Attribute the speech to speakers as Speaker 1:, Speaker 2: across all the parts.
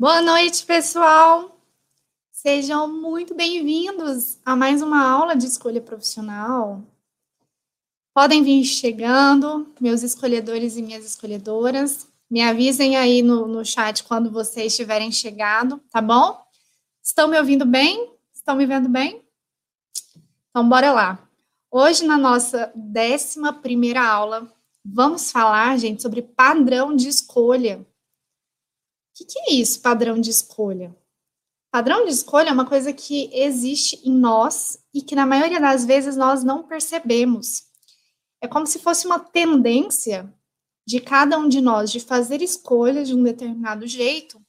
Speaker 1: Boa noite, pessoal. Sejam muito bem-vindos a mais uma aula de escolha profissional. Podem vir chegando, meus escolhedores e minhas escolhedoras. Me avisem aí no, no chat quando vocês tiverem chegado, tá bom? Estão me ouvindo bem? Estão me vendo bem? Então, bora lá. Hoje, na nossa décima primeira aula, vamos falar, gente, sobre padrão de escolha. Que, que é isso, padrão de escolha? Padrão de escolha é uma coisa que existe em nós e que, na maioria das vezes, nós não percebemos. É como se fosse uma tendência de cada um de nós de fazer escolhas de um determinado jeito.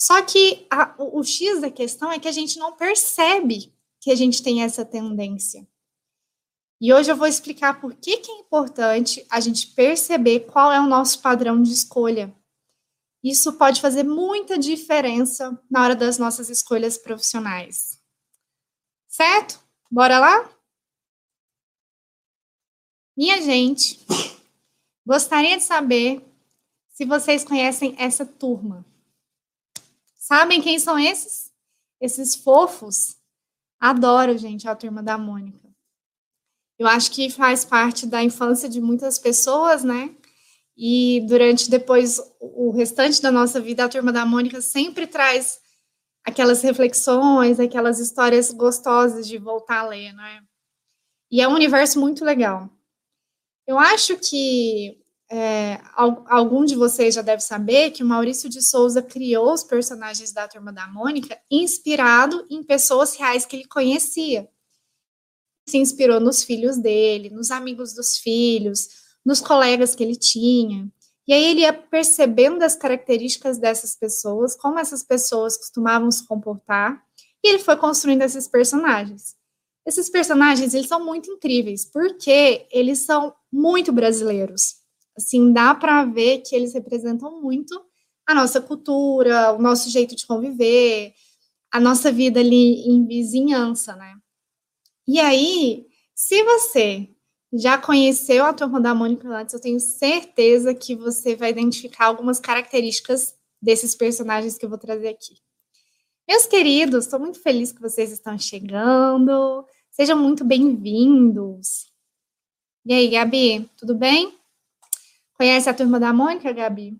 Speaker 1: Só que a, o, o X da questão é que a gente não percebe que a gente tem essa tendência. E hoje eu vou explicar por que, que é importante a gente perceber qual é o nosso padrão de escolha. Isso pode fazer muita diferença na hora das nossas escolhas profissionais. Certo? Bora lá? Minha gente, gostaria de saber se vocês conhecem essa turma. Sabem quem são esses? Esses fofos Adoro, gente, a turma da Mônica. Eu acho que faz parte da infância de muitas pessoas, né? E durante depois o restante da nossa vida, a turma da Mônica sempre traz aquelas reflexões, aquelas histórias gostosas de voltar a ler, né? E é um universo muito legal. Eu acho que é, algum de vocês já deve saber que o Maurício de Souza criou os personagens da Turma da Mônica inspirado em pessoas reais que ele conhecia. Se inspirou nos filhos dele, nos amigos dos filhos, nos colegas que ele tinha. E aí ele ia percebendo as características dessas pessoas, como essas pessoas costumavam se comportar, e ele foi construindo esses personagens. Esses personagens, eles são muito incríveis, porque eles são muito brasileiros Assim, dá para ver que eles representam muito a nossa cultura, o nosso jeito de conviver, a nossa vida ali em vizinhança, né? E aí, se você já conheceu a Turma da Mônica antes, eu tenho certeza que você vai identificar algumas características desses personagens que eu vou trazer aqui. Meus queridos, estou muito feliz que vocês estão chegando. Sejam muito bem-vindos. E aí, Gabi, tudo bem? Conhece a turma da Mônica, Gabi?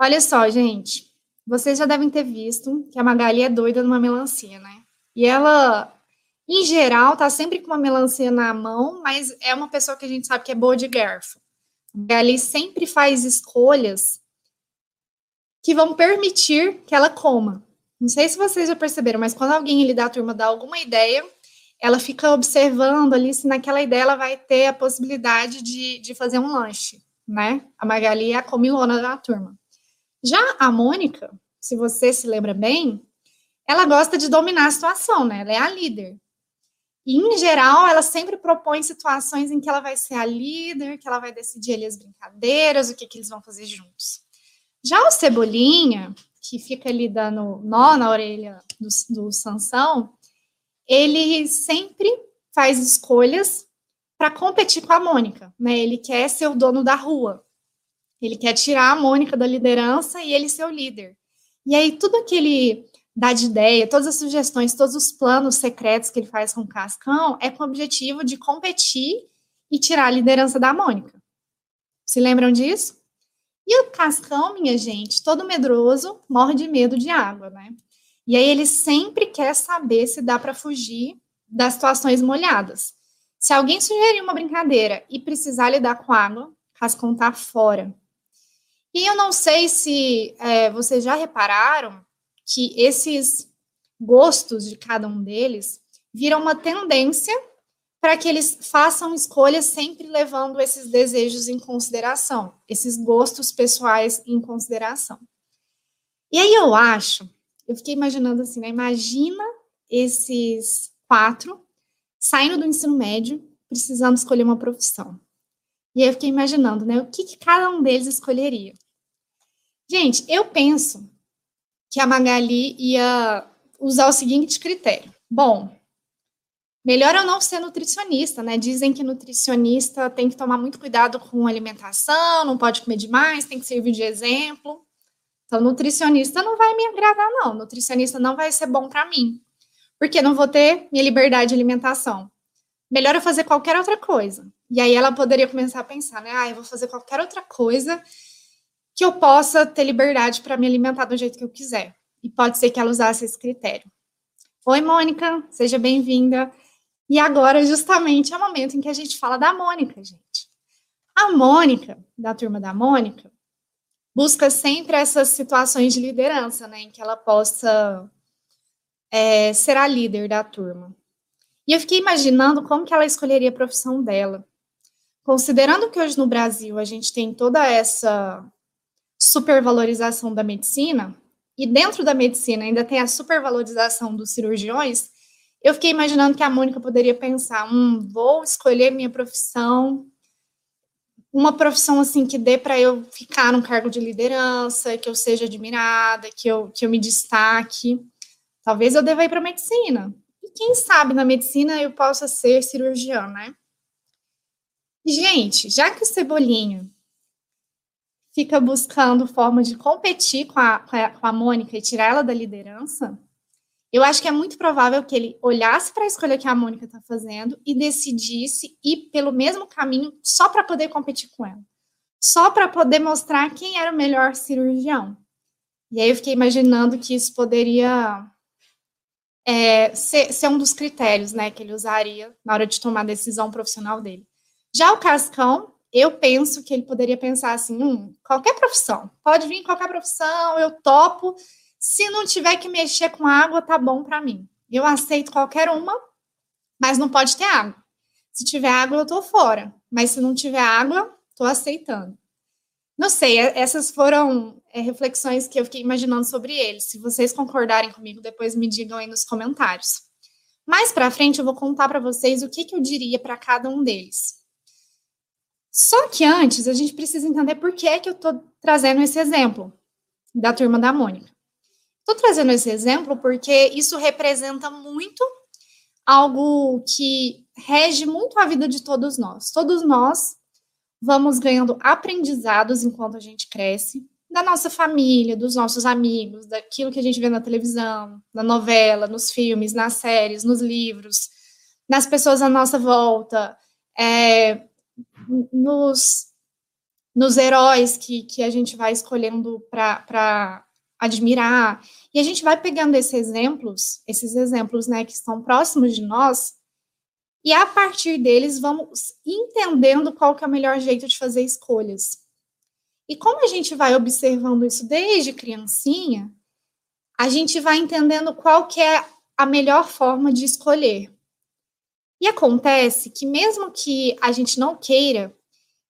Speaker 1: Olha só, gente. Vocês já devem ter visto que a Magali é doida numa melancia, né? E ela, em geral, tá sempre com uma melancia na mão, mas é uma pessoa que a gente sabe que é boa de garfo. A Magali sempre faz escolhas que vão permitir que ela coma. Não sei se vocês já perceberam, mas quando alguém ali da turma dá alguma ideia, ela fica observando ali se naquela ideia ela vai ter a possibilidade de, de fazer um lanche né? A Magali é a comilona da turma. Já a Mônica, se você se lembra bem, ela gosta de dominar a situação, né? Ela é a líder. E, em geral, ela sempre propõe situações em que ela vai ser a líder, que ela vai decidir ali as brincadeiras, o que, que eles vão fazer juntos. Já o Cebolinha, que fica ali dando nó na orelha do, do Sansão, ele sempre faz escolhas para competir com a Mônica, né? Ele quer ser o dono da rua. Ele quer tirar a Mônica da liderança e ele ser o líder. E aí tudo que ele dá de ideia, todas as sugestões, todos os planos secretos que ele faz com o Cascão é com o objetivo de competir e tirar a liderança da Mônica. Se lembram disso? E o Cascão, minha gente, todo medroso, morre de medo de água, né? E aí ele sempre quer saber se dá para fugir das situações molhadas. Se alguém sugerir uma brincadeira e precisar lidar com água, Cascão tá fora. E eu não sei se é, vocês já repararam que esses gostos de cada um deles viram uma tendência para que eles façam escolhas sempre levando esses desejos em consideração, esses gostos pessoais em consideração. E aí eu acho, eu fiquei imaginando assim, né? Imagina esses quatro saindo do ensino médio, precisando escolher uma profissão. E aí eu fiquei imaginando, né, o que, que cada um deles escolheria. Gente, eu penso que a Magali ia usar o seguinte critério. Bom, melhor eu não ser nutricionista, né? Dizem que nutricionista tem que tomar muito cuidado com alimentação, não pode comer demais, tem que servir de exemplo. Então, nutricionista não vai me agradar, não. Nutricionista não vai ser bom para mim, porque não vou ter minha liberdade de alimentação. Melhor eu fazer qualquer outra coisa. E aí ela poderia começar a pensar, né? Ah, eu vou fazer qualquer outra coisa que eu possa ter liberdade para me alimentar do jeito que eu quiser. E pode ser que ela usasse esse critério. Oi, Mônica, seja bem-vinda. E agora, justamente, é o momento em que a gente fala da Mônica, gente. A Mônica, da turma da Mônica, busca sempre essas situações de liderança, né, em que ela possa é, ser a líder da turma. E eu fiquei imaginando como que ela escolheria a profissão dela. Considerando que hoje no Brasil a gente tem toda essa supervalorização da medicina, e dentro da medicina ainda tem a supervalorização dos cirurgiões, eu fiquei imaginando que a Mônica poderia pensar: hum, vou escolher minha profissão uma profissão assim que dê para eu ficar num cargo de liderança, que eu seja admirada, que eu, que eu me destaque. Talvez eu deva ir para medicina. E quem sabe na medicina eu possa ser cirurgiã, né? gente, já que o Cebolinha fica buscando forma de competir com a, com a, com a Mônica e tirar ela da liderança, eu acho que é muito provável que ele olhasse para a escolha que a Mônica está fazendo e decidisse ir pelo mesmo caminho só para poder competir com ela. Só para poder mostrar quem era o melhor cirurgião. E aí eu fiquei imaginando que isso poderia é, ser, ser, um dos critérios né, que ele usaria na hora de tomar a decisão profissional dele. Já o Cascão, eu penso que ele poderia pensar assim: hum, qualquer profissão, pode vir qualquer profissão, eu topo se não tiver que mexer com água, tá bom para mim. Eu aceito qualquer uma, mas não pode ter água. Se tiver água, eu tô fora. Mas se não tiver água, tô aceitando. Não sei, é, essas foram é, reflexões que eu fiquei imaginando sobre ele. Se vocês concordarem comigo, depois me digam aí nos comentários. Mais para frente, eu vou contar para vocês o que, que eu diria para cada um deles. Só que antes, a gente precisa entender por que, é que eu estou trazendo esse exemplo da turma da Mônica. Estou trazendo esse exemplo porque isso representa muito algo que rege muito a vida de todos nós. Todos nós vamos ganhando aprendizados enquanto a gente cresce, da nossa família, dos nossos amigos, daquilo que a gente vê na televisão, na novela, nos filmes, nas séries, nos livros, nas pessoas à nossa volta, é, nos, nos heróis que, que a gente vai escolhendo para admirar. E a gente vai pegando esses exemplos, esses exemplos, né, que estão próximos de nós, e a partir deles vamos entendendo qual que é o melhor jeito de fazer escolhas. E como a gente vai observando isso desde criancinha, a gente vai entendendo qual que é a melhor forma de escolher. E acontece que mesmo que a gente não queira,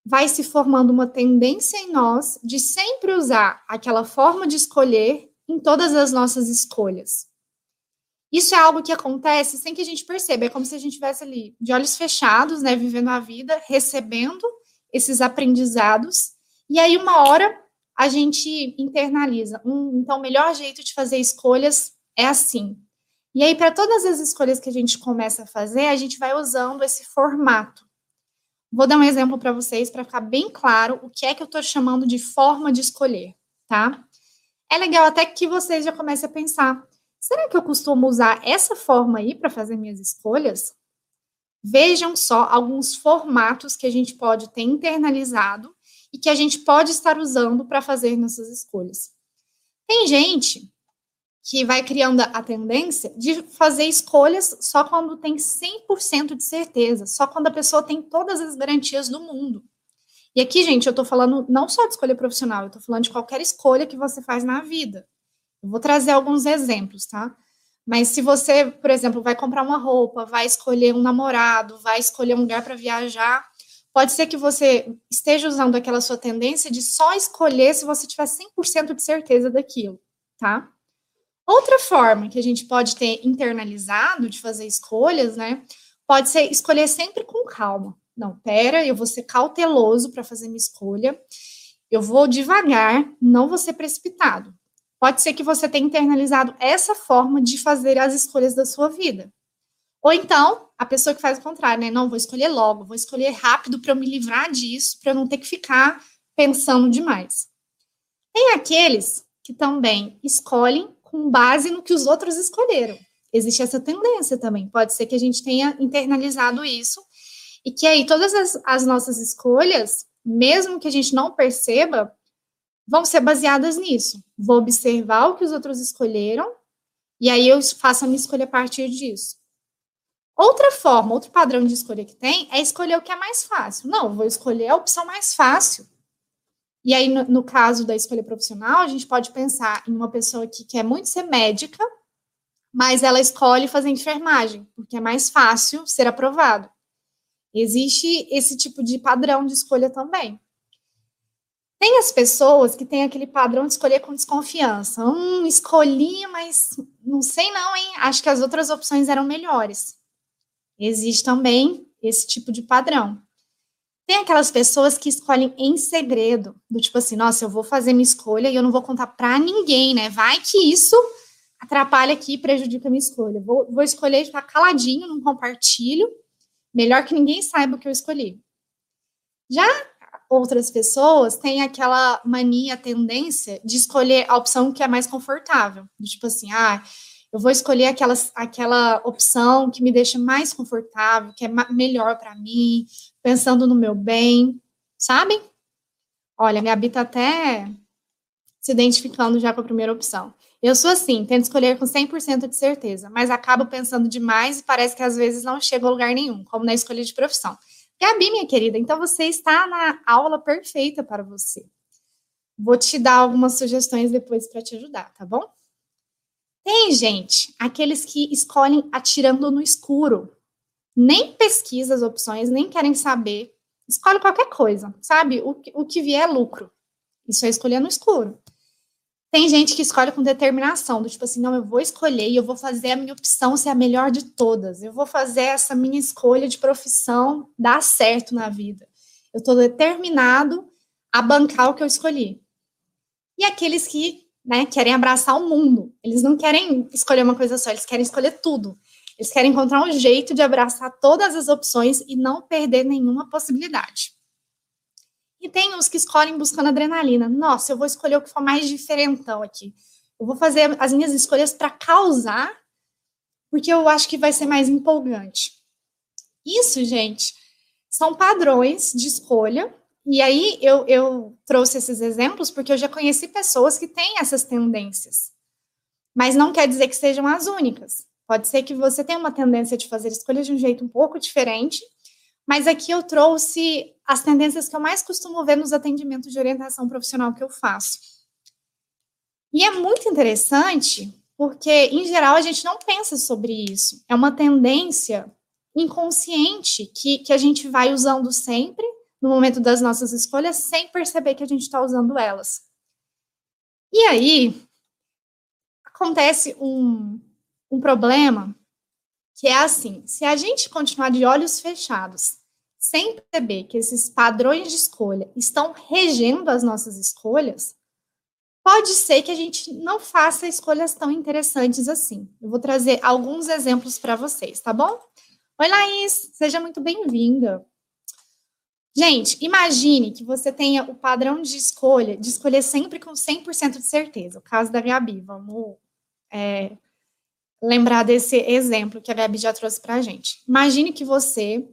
Speaker 1: vai se formando uma tendência em nós de sempre usar aquela forma de escolher em todas as nossas escolhas. Isso é algo que acontece sem que a gente perceba, é como se a gente estivesse ali de olhos fechados, né, vivendo a vida, recebendo esses aprendizados, e aí uma hora a gente internaliza. Hum, então, o melhor jeito de fazer escolhas é assim. E aí, para todas as escolhas que a gente começa a fazer, a gente vai usando esse formato. Vou dar um exemplo para vocês para ficar bem claro o que é que eu estou chamando de forma de escolher, tá? É legal até que vocês já comecem a pensar: será que eu costumo usar essa forma aí para fazer minhas escolhas? Vejam só alguns formatos que a gente pode ter internalizado e que a gente pode estar usando para fazer nossas escolhas. Tem gente que vai criando a tendência de fazer escolhas só quando tem 100% de certeza, só quando a pessoa tem todas as garantias do mundo. E aqui, gente, eu tô falando não só de escolha profissional, eu tô falando de qualquer escolha que você faz na vida. Eu vou trazer alguns exemplos, tá? Mas se você, por exemplo, vai comprar uma roupa, vai escolher um namorado, vai escolher um lugar para viajar, pode ser que você esteja usando aquela sua tendência de só escolher se você tiver 100% de certeza daquilo, tá? Outra forma que a gente pode ter internalizado de fazer escolhas, né? Pode ser escolher sempre com calma. Não, pera, eu vou ser cauteloso para fazer minha escolha. Eu vou devagar, não vou ser precipitado. Pode ser que você tenha internalizado essa forma de fazer as escolhas da sua vida. Ou então, a pessoa que faz o contrário, né? Não, vou escolher logo, vou escolher rápido para eu me livrar disso, para eu não ter que ficar pensando demais. Tem aqueles que também escolhem com base no que os outros escolheram. Existe essa tendência também. Pode ser que a gente tenha internalizado isso e que aí todas as, as nossas escolhas, mesmo que a gente não perceba, vão ser baseadas nisso. Vou observar o que os outros escolheram e aí eu faço a minha escolha a partir disso. Outra forma, outro padrão de escolha que tem é escolher o que é mais fácil. Não, vou escolher a opção mais fácil. E aí, no, no caso da escolha profissional, a gente pode pensar em uma pessoa que quer muito ser médica, mas ela escolhe fazer enfermagem, porque é mais fácil ser aprovado. Existe esse tipo de padrão de escolha também. Tem as pessoas que têm aquele padrão de escolher com desconfiança. Hum, escolhi, mas não sei não, hein? Acho que as outras opções eram melhores. Existe também esse tipo de padrão. Tem aquelas pessoas que escolhem em segredo, do tipo assim, nossa, eu vou fazer minha escolha e eu não vou contar para ninguém, né? Vai que isso atrapalha aqui e prejudica a minha escolha. Vou, vou escolher ficar caladinho, não compartilho. Melhor que ninguém saiba o que eu escolhi. Já outras pessoas têm aquela mania, tendência de escolher a opção que é mais confortável. Tipo assim, ah, eu vou escolher aquela, aquela opção que me deixa mais confortável, que é melhor para mim, pensando no meu bem, sabe? Olha, a Gabi tá até se identificando já com a primeira opção. Eu sou assim, tento escolher com 100% de certeza, mas acabo pensando demais e parece que às vezes não chego a lugar nenhum, como na escolha de profissão. Gabi, minha querida, então você está na aula perfeita para você. Vou te dar algumas sugestões depois para te ajudar, tá bom? Tem gente, aqueles que escolhem atirando no escuro. Nem pesquisa as opções, nem querem saber. Escolhe qualquer coisa, sabe? O, o que vier é lucro. Isso é escolher no escuro. Tem gente que escolhe com determinação, do tipo assim, não, eu vou escolher e eu vou fazer a minha opção ser a melhor de todas. Eu vou fazer essa minha escolha de profissão dar certo na vida. Eu estou determinado a bancar o que eu escolhi. E aqueles que né, querem abraçar o mundo. Eles não querem escolher uma coisa só, eles querem escolher tudo. Eles querem encontrar um jeito de abraçar todas as opções e não perder nenhuma possibilidade. E tem os que escolhem buscando adrenalina. Nossa, eu vou escolher o que for mais diferentão aqui. Eu vou fazer as minhas escolhas para causar, porque eu acho que vai ser mais empolgante. Isso, gente, são padrões de escolha e aí eu, eu trouxe esses exemplos porque eu já conheci pessoas que têm essas tendências. Mas não quer dizer que sejam as únicas. Pode ser que você tenha uma tendência de fazer escolhas de um jeito um pouco diferente, mas aqui eu trouxe as tendências que eu mais costumo ver nos atendimentos de orientação profissional que eu faço. E é muito interessante, porque, em geral, a gente não pensa sobre isso. É uma tendência inconsciente que, que a gente vai usando sempre no momento das nossas escolhas sem perceber que a gente está usando elas. E aí acontece um, um problema que é assim: se a gente continuar de olhos fechados, sem perceber que esses padrões de escolha estão regendo as nossas escolhas, pode ser que a gente não faça escolhas tão interessantes assim. Eu vou trazer alguns exemplos para vocês, tá bom? Oi, Laís, seja muito bem-vinda. Gente, imagine que você tenha o padrão de escolha, de escolher sempre com 100% de certeza. O caso da Gabi, vamos é, lembrar desse exemplo que a Gabi já trouxe para a gente. Imagine que você,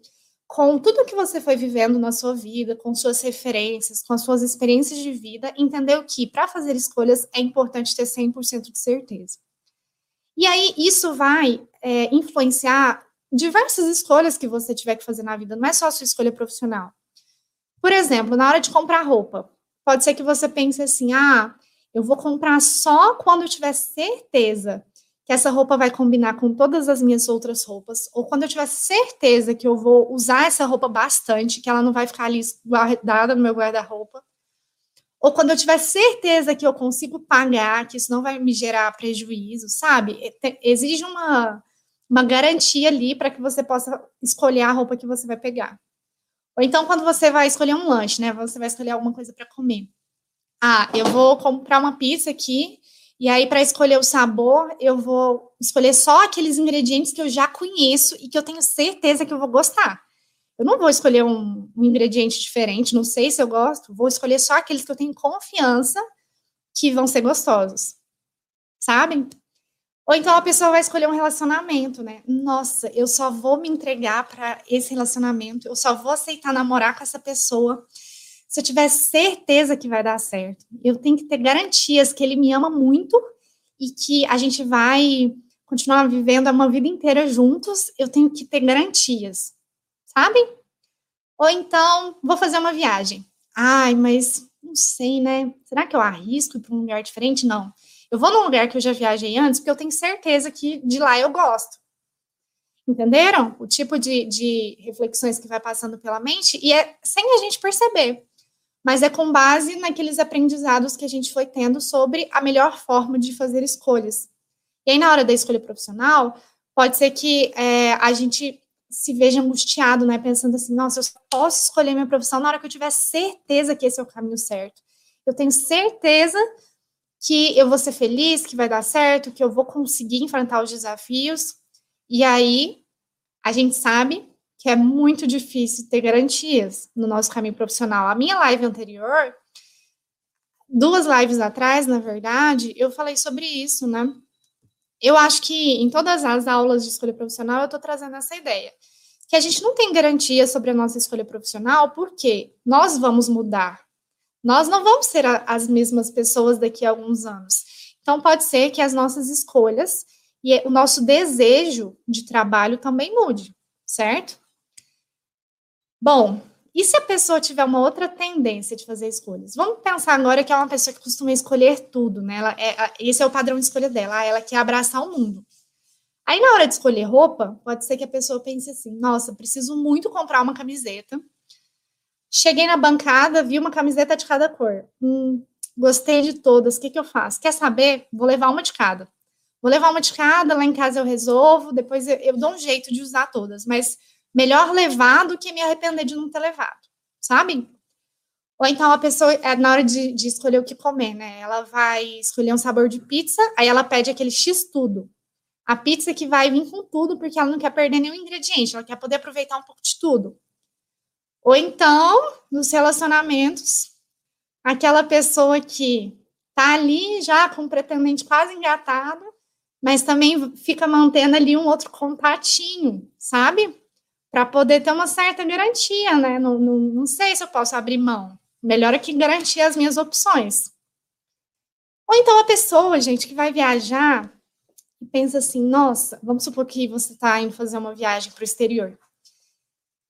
Speaker 1: com tudo que você foi vivendo na sua vida, com suas referências, com as suas experiências de vida, entendeu que para fazer escolhas é importante ter 100% de certeza. E aí, isso vai é, influenciar diversas escolhas que você tiver que fazer na vida, não é só a sua escolha profissional. Por exemplo, na hora de comprar roupa, pode ser que você pense assim: ah, eu vou comprar só quando eu tiver certeza que essa roupa vai combinar com todas as minhas outras roupas, ou quando eu tiver certeza que eu vou usar essa roupa bastante, que ela não vai ficar ali guardada no meu guarda-roupa, ou quando eu tiver certeza que eu consigo pagar, que isso não vai me gerar prejuízo, sabe? Exige uma, uma garantia ali para que você possa escolher a roupa que você vai pegar. Ou então, quando você vai escolher um lanche, né? Você vai escolher alguma coisa para comer. Ah, eu vou comprar uma pizza aqui, e aí, para escolher o sabor, eu vou escolher só aqueles ingredientes que eu já conheço e que eu tenho certeza que eu vou gostar. Eu não vou escolher um, um ingrediente diferente, não sei se eu gosto, vou escolher só aqueles que eu tenho confiança que vão ser gostosos, sabem? Ou então a pessoa vai escolher um relacionamento, né? Nossa, eu só vou me entregar para esse relacionamento, eu só vou aceitar namorar com essa pessoa se eu tiver certeza que vai dar certo. Eu tenho que ter garantias que ele me ama muito e que a gente vai continuar vivendo uma vida inteira juntos. Eu tenho que ter garantias, sabe? Ou então, vou fazer uma viagem. Ai, mas não sei, né? Será que eu arrisco ir para um lugar diferente? Não. Eu vou num lugar que eu já viajei antes, porque eu tenho certeza que de lá eu gosto. Entenderam? O tipo de, de reflexões que vai passando pela mente, e é sem a gente perceber. Mas é com base naqueles aprendizados que a gente foi tendo sobre a melhor forma de fazer escolhas. E aí, na hora da escolha profissional, pode ser que é, a gente se veja angustiado, né? Pensando assim, nossa, eu só posso escolher minha profissão na hora que eu tiver certeza que esse é o caminho certo. Eu tenho certeza que eu vou ser feliz, que vai dar certo, que eu vou conseguir enfrentar os desafios. E aí, a gente sabe que é muito difícil ter garantias no nosso caminho profissional. A minha live anterior, duas lives atrás, na verdade, eu falei sobre isso, né? Eu acho que em todas as aulas de escolha profissional eu estou trazendo essa ideia. Que a gente não tem garantia sobre a nossa escolha profissional, porque nós vamos mudar. Nós não vamos ser a, as mesmas pessoas daqui a alguns anos. Então, pode ser que as nossas escolhas e o nosso desejo de trabalho também mude, certo? Bom, e se a pessoa tiver uma outra tendência de fazer escolhas? Vamos pensar agora que é uma pessoa que costuma escolher tudo, né? Ela é, esse é o padrão de escolha dela, ela quer abraçar o mundo. Aí, na hora de escolher roupa, pode ser que a pessoa pense assim: nossa, preciso muito comprar uma camiseta. Cheguei na bancada, vi uma camiseta de cada cor. Hum, gostei de todas, o que, que eu faço? Quer saber? Vou levar uma de cada. Vou levar uma de cada, lá em casa eu resolvo, depois eu, eu dou um jeito de usar todas, mas melhor levar do que me arrepender de não ter levado, sabe? Ou então a pessoa, é, na hora de, de, escolher o que comer, né? Ela vai escolher um sabor de pizza, aí ela pede aquele X tudo. A pizza que vai vir com tudo, porque ela não quer perder nenhum ingrediente, ela quer poder aproveitar um pouco de tudo. Ou então, nos relacionamentos, aquela pessoa que tá ali já com um pretendente quase engatado, mas também fica mantendo ali um outro contatinho, sabe? para poder ter uma certa garantia, né? Não, não, não sei se eu posso abrir mão. Melhor é que garantir as minhas opções. Ou então a pessoa, gente, que vai viajar e pensa assim, nossa, vamos supor que você está indo fazer uma viagem para o exterior.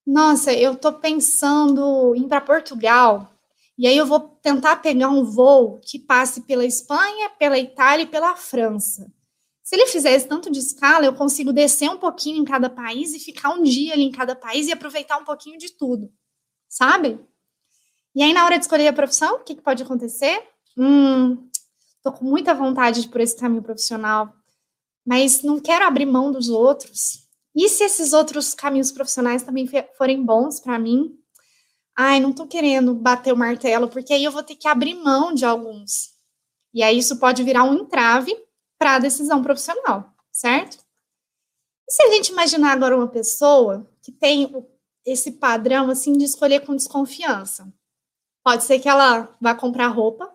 Speaker 1: Nossa, eu estou pensando em ir para Portugal, e aí eu vou tentar pegar um voo que passe pela Espanha, pela Itália e pela França. Se ele fizer tanto de escala, eu consigo descer um pouquinho em cada país e ficar um dia ali em cada país e aproveitar um pouquinho de tudo, sabe? E aí, na hora de escolher a profissão, o que, que pode acontecer? Hum, tô com muita vontade de ir por esse caminho profissional, mas não quero abrir mão dos outros. E se esses outros caminhos profissionais também forem bons para mim? Ai, não tô querendo bater o martelo, porque aí eu vou ter que abrir mão de alguns. E aí isso pode virar um entrave para a decisão profissional, certo? E se a gente imaginar agora uma pessoa que tem esse padrão assim de escolher com desconfiança? Pode ser que ela vá comprar roupa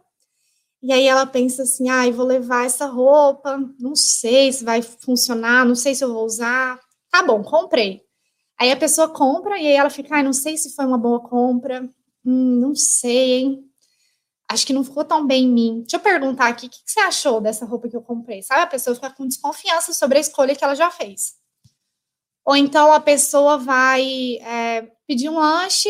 Speaker 1: e aí ela pensa assim: "Ah, vou levar essa roupa, não sei se vai funcionar, não sei se eu vou usar". Tá bom, comprei. Aí a pessoa compra e aí ela fica: "Ah, não sei se foi uma boa compra. Hum, não sei, hein? acho que não ficou tão bem em mim. Deixa eu perguntar aqui, o que, que você achou dessa roupa que eu comprei? Sabe, a pessoa fica com desconfiança sobre a escolha que ela já fez. Ou então a pessoa vai é, pedir um lanche,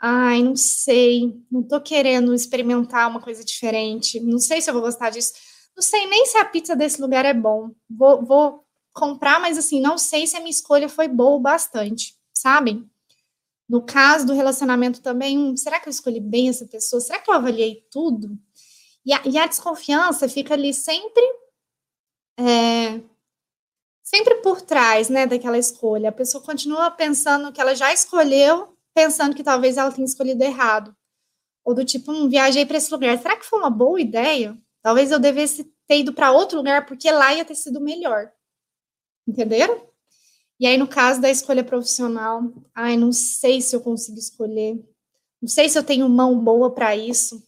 Speaker 1: ai, não sei, não tô querendo experimentar uma coisa diferente, não sei se eu vou gostar disso, não sei nem se a pizza desse lugar é bom, vou, vou comprar, mas assim, não sei se a minha escolha foi boa o bastante, sabem? No caso do relacionamento também, hum, será que eu escolhi bem essa pessoa? Será que eu avaliei tudo? E a, e a desconfiança fica ali sempre, é, sempre por trás, né, daquela escolha. A pessoa continua pensando que ela já escolheu, pensando que talvez ela tenha escolhido errado. Ou do tipo, hum, viajei para esse lugar, será que foi uma boa ideia? Talvez eu devesse ter ido para outro lugar, porque lá ia ter sido melhor. Entenderam? E aí, no caso da escolha profissional, ai, não sei se eu consigo escolher, não sei se eu tenho mão boa para isso,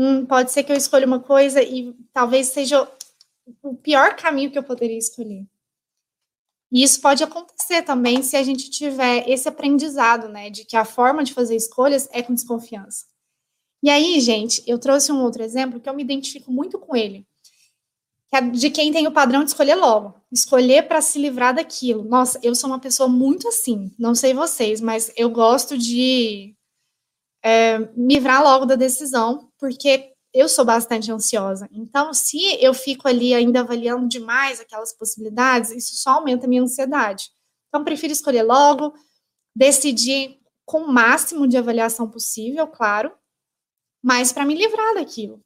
Speaker 1: Hum, pode ser que eu escolha uma coisa e talvez seja o pior caminho que eu poderia escolher. E isso pode acontecer também se a gente tiver esse aprendizado, né, de que a forma de fazer escolhas é com desconfiança. E aí, gente, eu trouxe um outro exemplo que eu me identifico muito com ele, de quem tem o padrão de escolher logo, escolher para se livrar daquilo. Nossa, eu sou uma pessoa muito assim, não sei vocês, mas eu gosto de é, me livrar logo da decisão, porque eu sou bastante ansiosa. Então, se eu fico ali ainda avaliando demais aquelas possibilidades, isso só aumenta a minha ansiedade. Então, prefiro escolher logo, decidir com o máximo de avaliação possível, claro, mas para me livrar daquilo.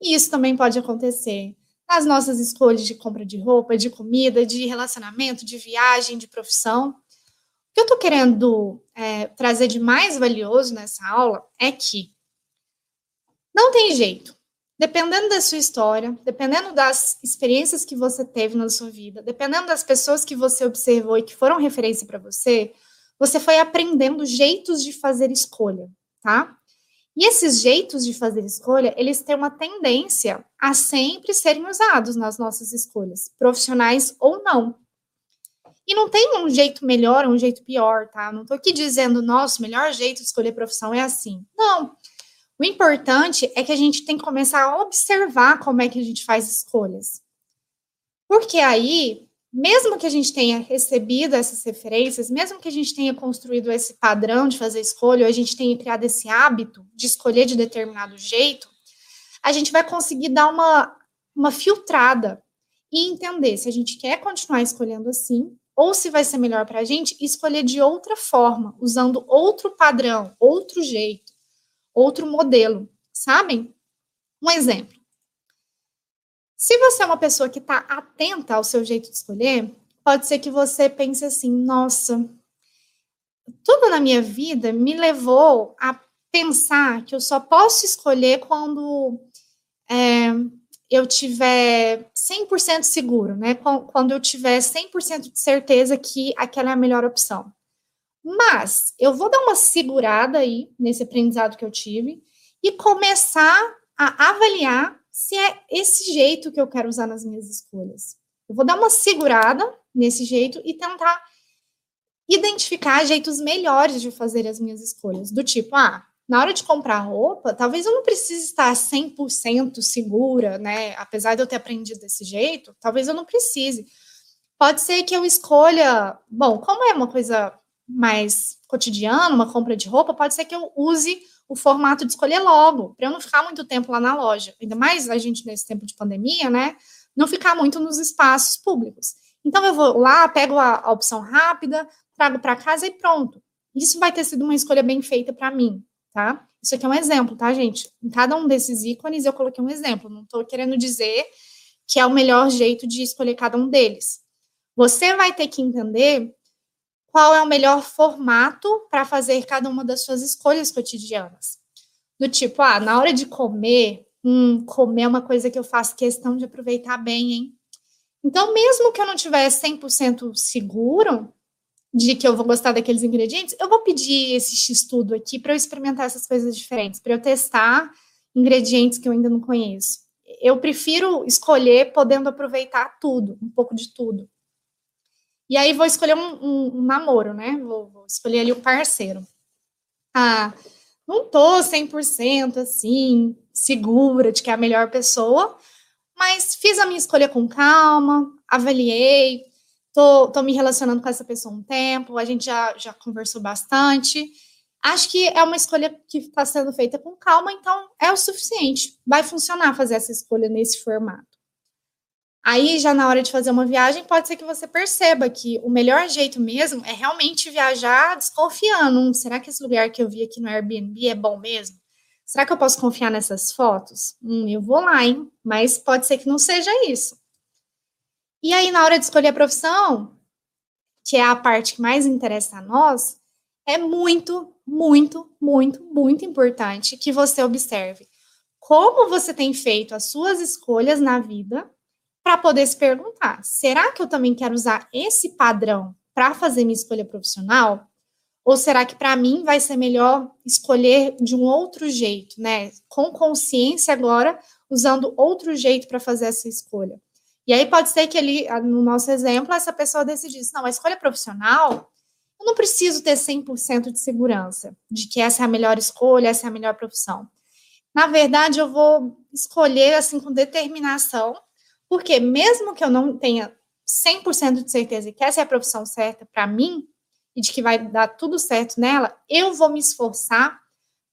Speaker 1: E isso também pode acontecer nas nossas escolhas de compra de roupa, de comida, de relacionamento, de viagem, de profissão. O que eu estou querendo é, trazer de mais valioso nessa aula é que não tem jeito. Dependendo da sua história, dependendo das experiências que você teve na sua vida, dependendo das pessoas que você observou e que foram referência para você, você foi aprendendo jeitos de fazer escolha, tá? E esses jeitos de fazer escolha, eles têm uma tendência a sempre serem usados nas nossas escolhas, profissionais ou não. E não tem um jeito melhor ou um jeito pior, tá? Não tô aqui dizendo, nossa, o melhor jeito de escolher profissão é assim. Não. O importante é que a gente tem que começar a observar como é que a gente faz escolhas. Porque aí, mesmo que a gente tenha recebido essas referências, mesmo que a gente tenha construído esse padrão de fazer escolha, ou a gente tenha criado esse hábito de escolher de determinado jeito, a gente vai conseguir dar uma, uma filtrada e entender se a gente quer continuar escolhendo assim, ou se vai ser melhor para a gente escolher de outra forma, usando outro padrão, outro jeito outro modelo, sabem? Um exemplo. Se você é uma pessoa que está atenta ao seu jeito de escolher, pode ser que você pense assim: nossa, tudo na minha vida me levou a pensar que eu só posso escolher quando é, eu tiver 100% seguro, né? Quando eu tiver 100% de certeza que aquela é a melhor opção. Mas eu vou dar uma segurada aí nesse aprendizado que eu tive e começar a avaliar se é esse jeito que eu quero usar nas minhas escolhas. Eu vou dar uma segurada nesse jeito e tentar identificar jeitos melhores de fazer as minhas escolhas. Do tipo, ah, na hora de comprar roupa, talvez eu não precise estar 100% segura, né? Apesar de eu ter aprendido desse jeito, talvez eu não precise. Pode ser que eu escolha, bom, como é uma coisa mais cotidiano, uma compra de roupa, pode ser que eu use o formato de escolher logo, para eu não ficar muito tempo lá na loja. Ainda mais a gente nesse tempo de pandemia, né? Não ficar muito nos espaços públicos. Então eu vou lá, pego a, a opção rápida, trago para casa e pronto. Isso vai ter sido uma escolha bem feita para mim, tá? Isso aqui é um exemplo, tá, gente? Em cada um desses ícones eu coloquei um exemplo. Não estou querendo dizer que é o melhor jeito de escolher cada um deles. Você vai ter que entender qual é o melhor formato para fazer cada uma das suas escolhas cotidianas. Do tipo, ah, na hora de comer, hum, comer é uma coisa que eu faço questão de aproveitar bem, hein? Então, mesmo que eu não tiver 100% seguro de que eu vou gostar daqueles ingredientes, eu vou pedir esse X-tudo aqui para eu experimentar essas coisas diferentes, para eu testar ingredientes que eu ainda não conheço. Eu prefiro escolher podendo aproveitar tudo, um pouco de tudo. E aí vou escolher um, um, um namoro, né? Vou, vou, escolher ali o parceiro. Ah, não tô 100% assim, segura de que é a melhor pessoa, mas fiz a minha escolha com calma, avaliei, tô, tô me relacionando com essa pessoa um tempo, a gente já, já conversou bastante. Acho que é uma escolha que está sendo feita com calma, então é o suficiente. Vai funcionar fazer essa escolha nesse formato. Aí, já na hora de fazer uma viagem, pode ser que você perceba que o melhor jeito mesmo é realmente viajar desconfiando. Hum, será que esse lugar que eu vi aqui no Airbnb é bom mesmo? Será que eu posso confiar nessas fotos? Hum, eu vou lá, hein? Mas pode ser que não seja isso. E aí, na hora de escolher a profissão, que é a parte que mais interessa a nós, é muito, muito, muito, muito importante que você observe como você tem feito as suas escolhas na vida para poder se perguntar: será que eu também quero usar esse padrão para fazer minha escolha profissional? Ou será que para mim vai ser melhor escolher de um outro jeito, né? Com consciência agora, usando outro jeito para fazer essa escolha. E aí pode ser que ali, no nosso exemplo, essa pessoa decidisse, não, a escolha profissional, eu não preciso ter 100% de segurança de que essa é a melhor escolha, essa é a melhor profissão. Na verdade, eu vou escolher assim com determinação, porque mesmo que eu não tenha 100% de certeza que essa é a profissão certa para mim e de que vai dar tudo certo nela, eu vou me esforçar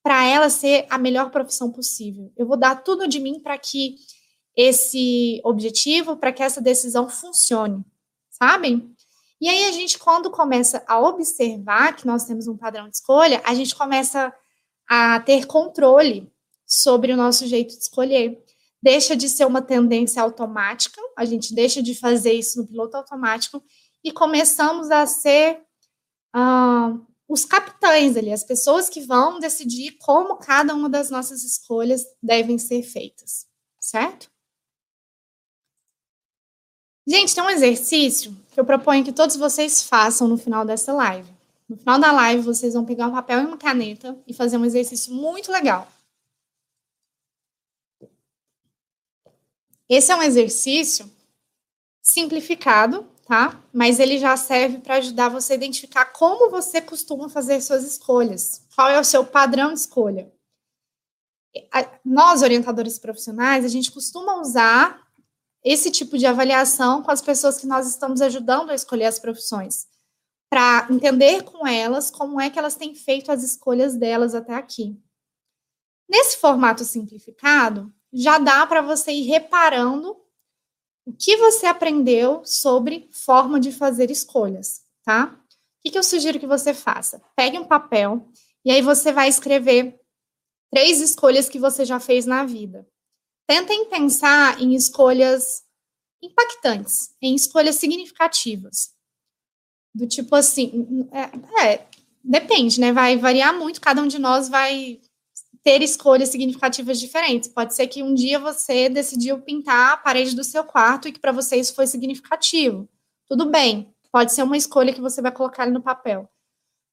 Speaker 1: para ela ser a melhor profissão possível. Eu vou dar tudo de mim para que esse objetivo, para que essa decisão funcione, sabem? E aí a gente, quando começa a observar que nós temos um padrão de escolha, a gente começa a ter controle sobre o nosso jeito de escolher deixa de ser uma tendência automática, a gente deixa de fazer isso no piloto automático e começamos a ser uh, os capitães ali, as pessoas que vão decidir como cada uma das nossas escolhas devem ser feitas, certo? Gente, tem um exercício que eu proponho que todos vocês façam no final dessa live. No final da live, vocês vão pegar um papel e uma caneta e fazer um exercício muito legal. Esse é um exercício simplificado, tá? Mas ele já serve para ajudar você a identificar como você costuma fazer suas escolhas. Qual é o seu padrão de escolha? Nós, orientadores profissionais, a gente costuma usar esse tipo de avaliação com as pessoas que nós estamos ajudando a escolher as profissões, para entender com elas como é que elas têm feito as escolhas delas até aqui. Nesse formato simplificado, já dá para você ir reparando o que você aprendeu sobre forma de fazer escolhas, tá? O que, que eu sugiro que você faça? Pegue um papel e aí você vai escrever três escolhas que você já fez na vida. Tentem pensar em escolhas impactantes, em escolhas significativas. Do tipo assim, é, é, depende, né? Vai variar muito, cada um de nós vai ter escolhas significativas diferentes. Pode ser que um dia você decidiu pintar a parede do seu quarto e que para você isso foi significativo. Tudo bem, pode ser uma escolha que você vai colocar no papel.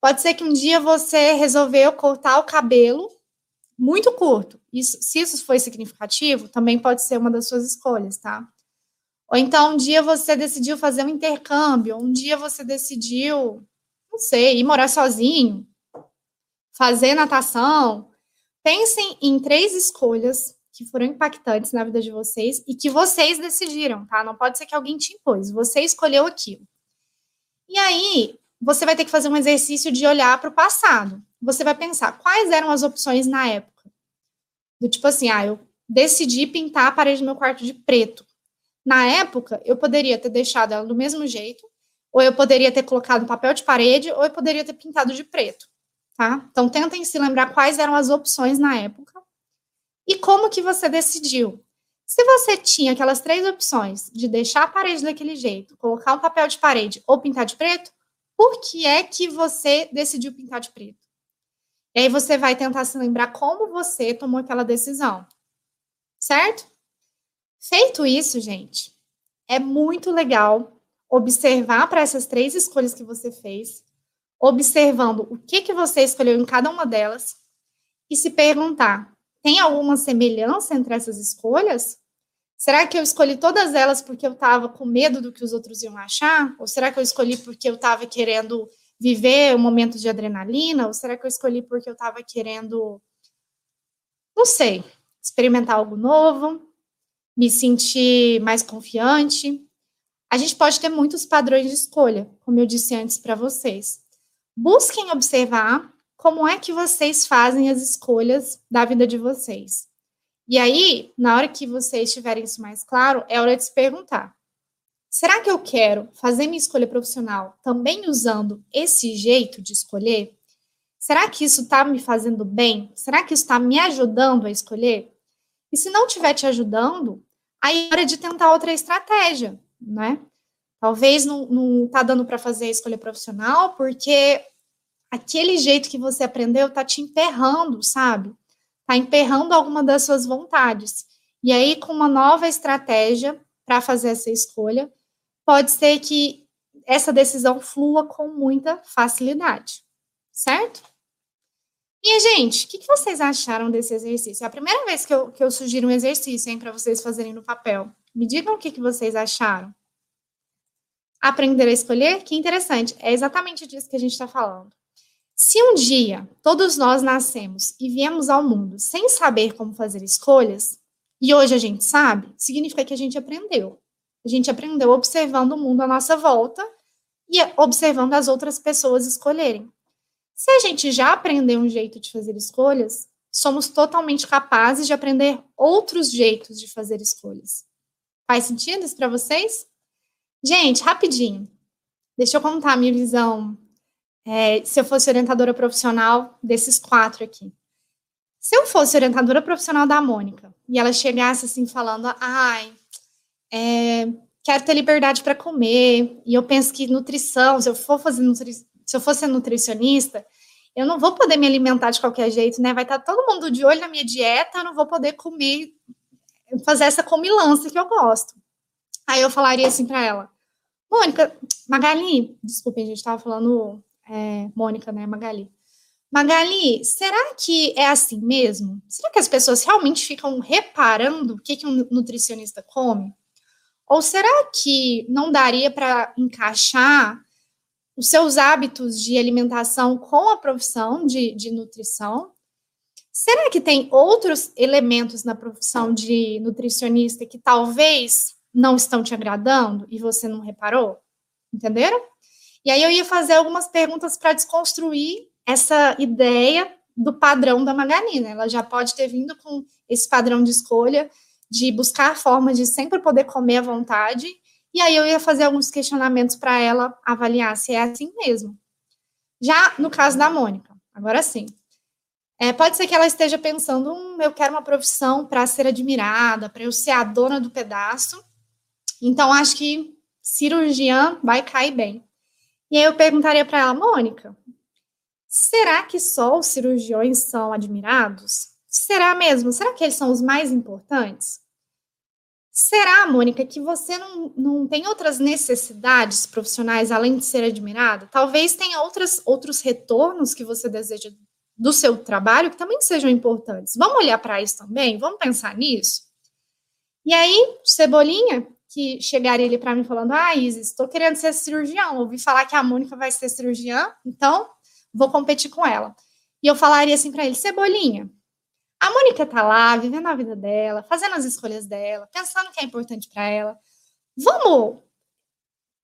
Speaker 1: Pode ser que um dia você resolveu cortar o cabelo muito curto. Isso, se isso foi significativo, também pode ser uma das suas escolhas, tá? Ou então um dia você decidiu fazer um intercâmbio, um dia você decidiu, não sei, ir morar sozinho, fazer natação, Pensem em três escolhas que foram impactantes na vida de vocês e que vocês decidiram, tá? Não pode ser que alguém te impôs, você escolheu aquilo. E aí, você vai ter que fazer um exercício de olhar para o passado. Você vai pensar quais eram as opções na época. Do tipo assim, ah, eu decidi pintar a parede do meu quarto de preto. Na época, eu poderia ter deixado ela do mesmo jeito, ou eu poderia ter colocado papel de parede, ou eu poderia ter pintado de preto tá? Então tentem se lembrar quais eram as opções na época e como que você decidiu. Se você tinha aquelas três opções de deixar a parede daquele jeito, colocar um papel de parede ou pintar de preto, por que é que você decidiu pintar de preto? E aí você vai tentar se lembrar como você tomou aquela decisão. Certo? Feito isso, gente, é muito legal observar para essas três escolhas que você fez observando o que, que você escolheu em cada uma delas e se perguntar: tem alguma semelhança entre essas escolhas? Será que eu escolhi todas elas porque eu estava com medo do que os outros iam achar? Ou será que eu escolhi porque eu estava querendo viver um momento de adrenalina? Ou será que eu escolhi porque eu estava querendo, não sei, experimentar algo novo, me sentir mais confiante? A gente pode ter muitos padrões de escolha, como eu disse antes para vocês busquem observar como é que vocês fazem as escolhas da vida de vocês. E aí, na hora que vocês tiverem isso mais claro, é hora de se perguntar: será que eu quero fazer minha escolha profissional também usando esse jeito de escolher? Será que isso está me fazendo bem? Será que isso está me ajudando a escolher? E se não estiver te ajudando, aí é hora de tentar outra estratégia, né? Talvez não está dando para fazer a escolha profissional, porque aquele jeito que você aprendeu está te emperrando, sabe? Está emperrando alguma das suas vontades. E aí, com uma nova estratégia para fazer essa escolha, pode ser que essa decisão flua com muita facilidade. certo? E, gente, o que, que, vocês acharam desse exercício? É a primeira vez que eu, que eu sugiro um exercício, hein, para vocês fazerem no papel. Me digam o que, que vocês acharam. Aprender a escolher? Que interessante. É exatamente disso que a gente está falando. Se um dia todos nós nascemos e viemos ao mundo sem saber como fazer escolhas, e hoje a gente sabe, significa que a gente aprendeu. A gente aprendeu observando o mundo à nossa volta e observando as outras pessoas escolherem. Se a gente já aprendeu um jeito de fazer escolhas, somos totalmente capazes de aprender outros jeitos de fazer escolhas. Faz sentido isso para vocês? Gente, rapidinho. Deixa eu contar a minha visão. É, se eu fosse orientadora profissional desses quatro aqui. Se eu fosse orientadora profissional da Mônica e ela chegasse assim falando, ai, é, quero ter liberdade para comer e eu penso que nutrição, se eu for fazer nutrição se eu fosse nutricionista, eu não vou poder me alimentar de qualquer jeito, né? Vai estar tá todo mundo de olho na minha dieta, eu não vou poder comer, fazer essa comilança que eu gosto. Aí eu falaria assim para ela, Mônica, Magali, desculpem, a gente estava falando é, Mônica, né? Magali. Magali, será que é assim mesmo? Será que as pessoas realmente ficam reparando o que, que um nutricionista come? Ou será que não daria para encaixar os seus hábitos de alimentação com a profissão de, de nutrição. Será que tem outros elementos na profissão de nutricionista que talvez não estão te agradando e você não reparou? Entenderam? E aí eu ia fazer algumas perguntas para desconstruir essa ideia do padrão da Magalina. Ela já pode ter vindo com esse padrão de escolha de buscar formas de sempre poder comer à vontade e aí eu ia fazer alguns questionamentos para ela avaliar se é assim mesmo. Já no caso da Mônica, agora sim. É, pode ser que ela esteja pensando, hum, eu quero uma profissão para ser admirada, para eu ser a dona do pedaço. Então, acho que cirurgiã vai cair bem. E aí eu perguntaria para ela, Mônica, será que só os cirurgiões são admirados? Será mesmo? Será que eles são os mais importantes? Será, Mônica, que você não, não tem outras necessidades profissionais além de ser admirada? Talvez tenha outras, outros retornos que você deseja do seu trabalho que também sejam importantes. Vamos olhar para isso também? Vamos pensar nisso? E aí, Cebolinha, que chegaria ali para mim falando: Ah, Isis, estou querendo ser cirurgião. Ouvi falar que a Mônica vai ser cirurgiã, então vou competir com ela. E eu falaria assim para ele: Cebolinha, a Mônica tá lá, vivendo a vida dela, fazendo as escolhas dela, pensando o que é importante para ela. Vamos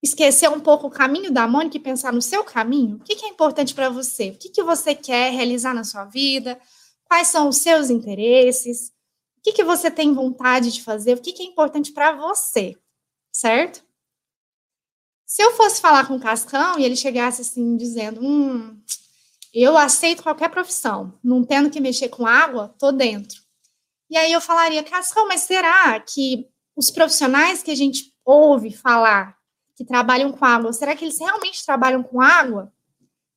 Speaker 1: esquecer um pouco o caminho da Mônica e pensar no seu caminho? O que, que é importante para você? O que, que você quer realizar na sua vida? Quais são os seus interesses? O que, que você tem vontade de fazer? O que, que é importante para você? Certo? Se eu fosse falar com o Cascão e ele chegasse assim, dizendo: Hum, eu aceito qualquer profissão, não tendo que mexer com água, tô dentro. E aí eu falaria, Cascão, mas será que os profissionais que a gente ouve falar que trabalham com água, será que eles realmente trabalham com água?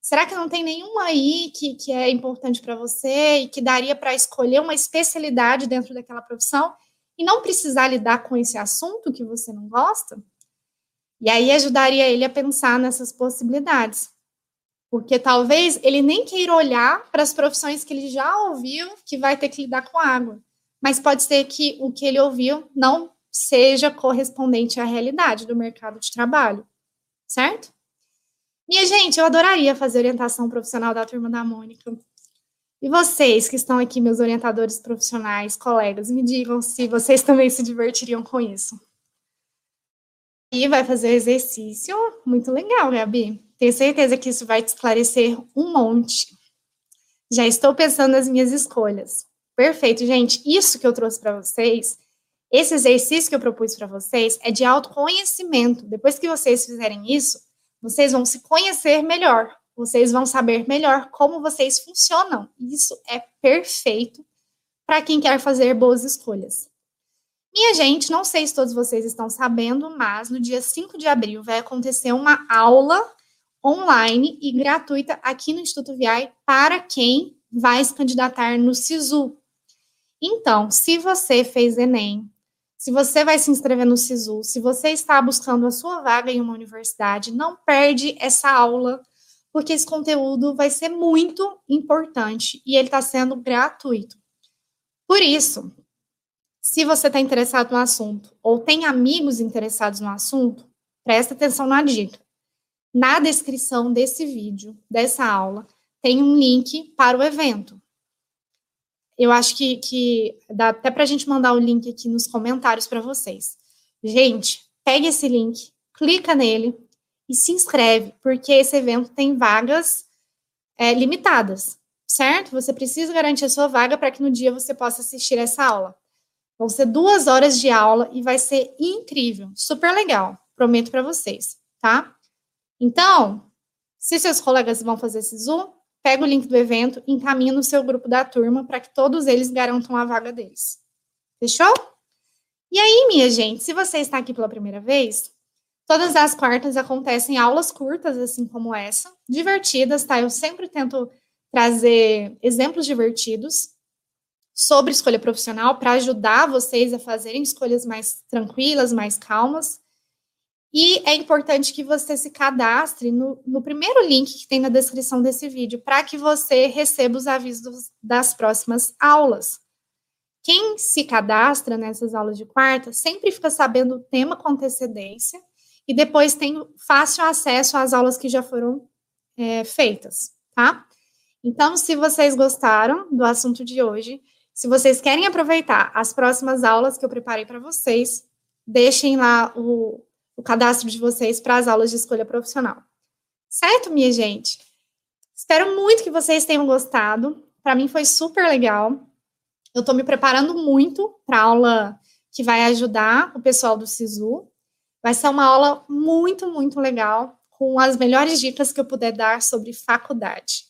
Speaker 1: Será que não tem nenhum aí que, que é importante para você e que daria para escolher uma especialidade dentro daquela profissão e não precisar lidar com esse assunto que você não gosta? E aí ajudaria ele a pensar nessas possibilidades. Porque talvez ele nem queira olhar para as profissões que ele já ouviu que vai ter que lidar com água. Mas pode ser que o que ele ouviu não seja correspondente à realidade do mercado de trabalho, certo? Minha gente, eu adoraria fazer orientação profissional da turma da Mônica. E vocês que estão aqui, meus orientadores profissionais, colegas, me digam se vocês também se divertiriam com isso. E vai fazer exercício muito legal, Gabi. Tenho certeza que isso vai te esclarecer um monte. Já estou pensando nas minhas escolhas. Perfeito, gente. Isso que eu trouxe para vocês, esse exercício que eu propus para vocês, é de autoconhecimento. Depois que vocês fizerem isso, vocês vão se conhecer melhor. Vocês vão saber melhor como vocês funcionam. Isso é perfeito para quem quer fazer boas escolhas. Minha gente, não sei se todos vocês estão sabendo, mas no dia 5 de abril vai acontecer uma aula online e gratuita aqui no Instituto VI para quem vai se candidatar no SISU. Então, se você fez Enem, se você vai se inscrever no SISU, se você está buscando a sua vaga em uma universidade, não perde essa aula porque esse conteúdo vai ser muito importante e ele está sendo gratuito. Por isso, se você está interessado no assunto ou tem amigos interessados no assunto, presta atenção na dica. Na descrição desse vídeo, dessa aula, tem um link para o evento. Eu acho que, que dá até para a gente mandar o link aqui nos comentários para vocês. Gente, pegue esse link, clica nele, e se inscreve, porque esse evento tem vagas é, limitadas, certo? Você precisa garantir a sua vaga para que no dia você possa assistir essa aula. Vão ser duas horas de aula e vai ser incrível, super legal, prometo para vocês, tá? Então, se seus colegas vão fazer esse Zoom, pega o link do evento, encaminha no seu grupo da turma para que todos eles garantam a vaga deles. Fechou? E aí, minha gente, se você está aqui pela primeira vez, Todas as quartas acontecem aulas curtas, assim como essa, divertidas, tá? Eu sempre tento trazer exemplos divertidos sobre escolha profissional para ajudar vocês a fazerem escolhas mais tranquilas, mais calmas. E é importante que você se cadastre no, no primeiro link que tem na descrição desse vídeo, para que você receba os avisos das próximas aulas. Quem se cadastra nessas aulas de quarta sempre fica sabendo o tema com antecedência e depois tem fácil acesso às aulas que já foram é, feitas, tá? Então, se vocês gostaram do assunto de hoje, se vocês querem aproveitar as próximas aulas que eu preparei para vocês, deixem lá o, o cadastro de vocês para as aulas de escolha profissional. Certo, minha gente? Espero muito que vocês tenham gostado. Para mim foi super legal. Eu estou me preparando muito para a aula que vai ajudar o pessoal do SISU. Vai ser uma aula muito, muito legal, com as melhores dicas que eu puder dar sobre faculdade.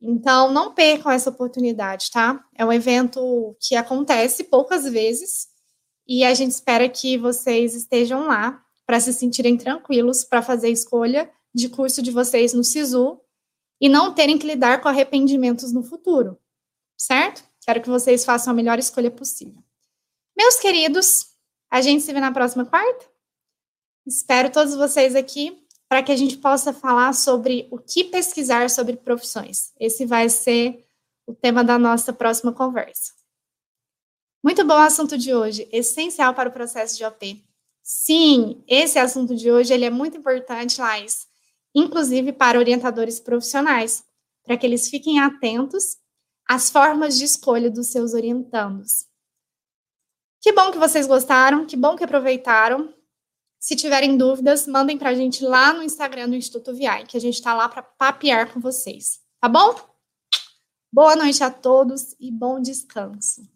Speaker 1: Então, não percam essa oportunidade, tá? É um evento que acontece poucas vezes e a gente espera que vocês estejam lá para se sentirem tranquilos para fazer a escolha de curso de vocês no SISU e não terem que lidar com arrependimentos no futuro, certo? Quero que vocês façam a melhor escolha possível. Meus queridos, a gente se vê na próxima quarta? Espero todos vocês aqui para que a gente possa falar sobre o que pesquisar sobre profissões. Esse vai ser o tema da nossa próxima conversa. Muito bom o assunto de hoje, essencial para o processo de OP. Sim, esse assunto de hoje ele é muito importante, Laís, inclusive para orientadores profissionais, para que eles fiquem atentos às formas de escolha dos seus orientandos. Que bom que vocês gostaram, que bom que aproveitaram. Se tiverem dúvidas, mandem para a gente lá no Instagram do Instituto VI, que a gente está lá para papear com vocês. Tá bom? Boa noite a todos e bom descanso.